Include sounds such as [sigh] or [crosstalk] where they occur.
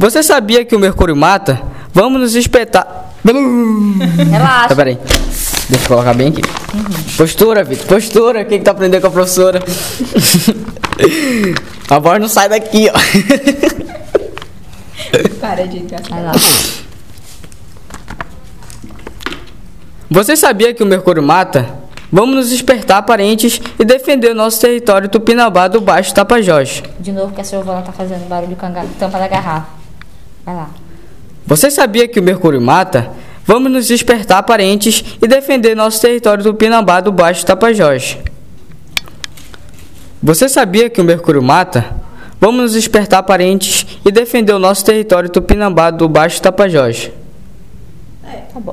Você sabia que o mercúrio mata? Vamos nos espetar. Relaxa. Tá, peraí. Deixa eu colocar bem aqui. Postura, Vitor. Postura. Quem que tá aprendendo com a professora? [laughs] a voz não sai daqui, ó. [laughs] Para de engraçar. Vai lá. Você sabia que o mercúrio mata? Vamos nos despertar parentes e defender o nosso território Tupinambá do Baixo Tapajós. De novo que a Silvana tá fazendo barulho com a tampa da garrafa. Vai lá. Você sabia que o mercúrio mata? Vamos nos despertar parentes e defender nosso território Tupinambá do Baixo Tapajós. Você sabia que o mercúrio mata? Vamos nos despertar parentes e defender o nosso território Tupinambá do Baixo Tapajós.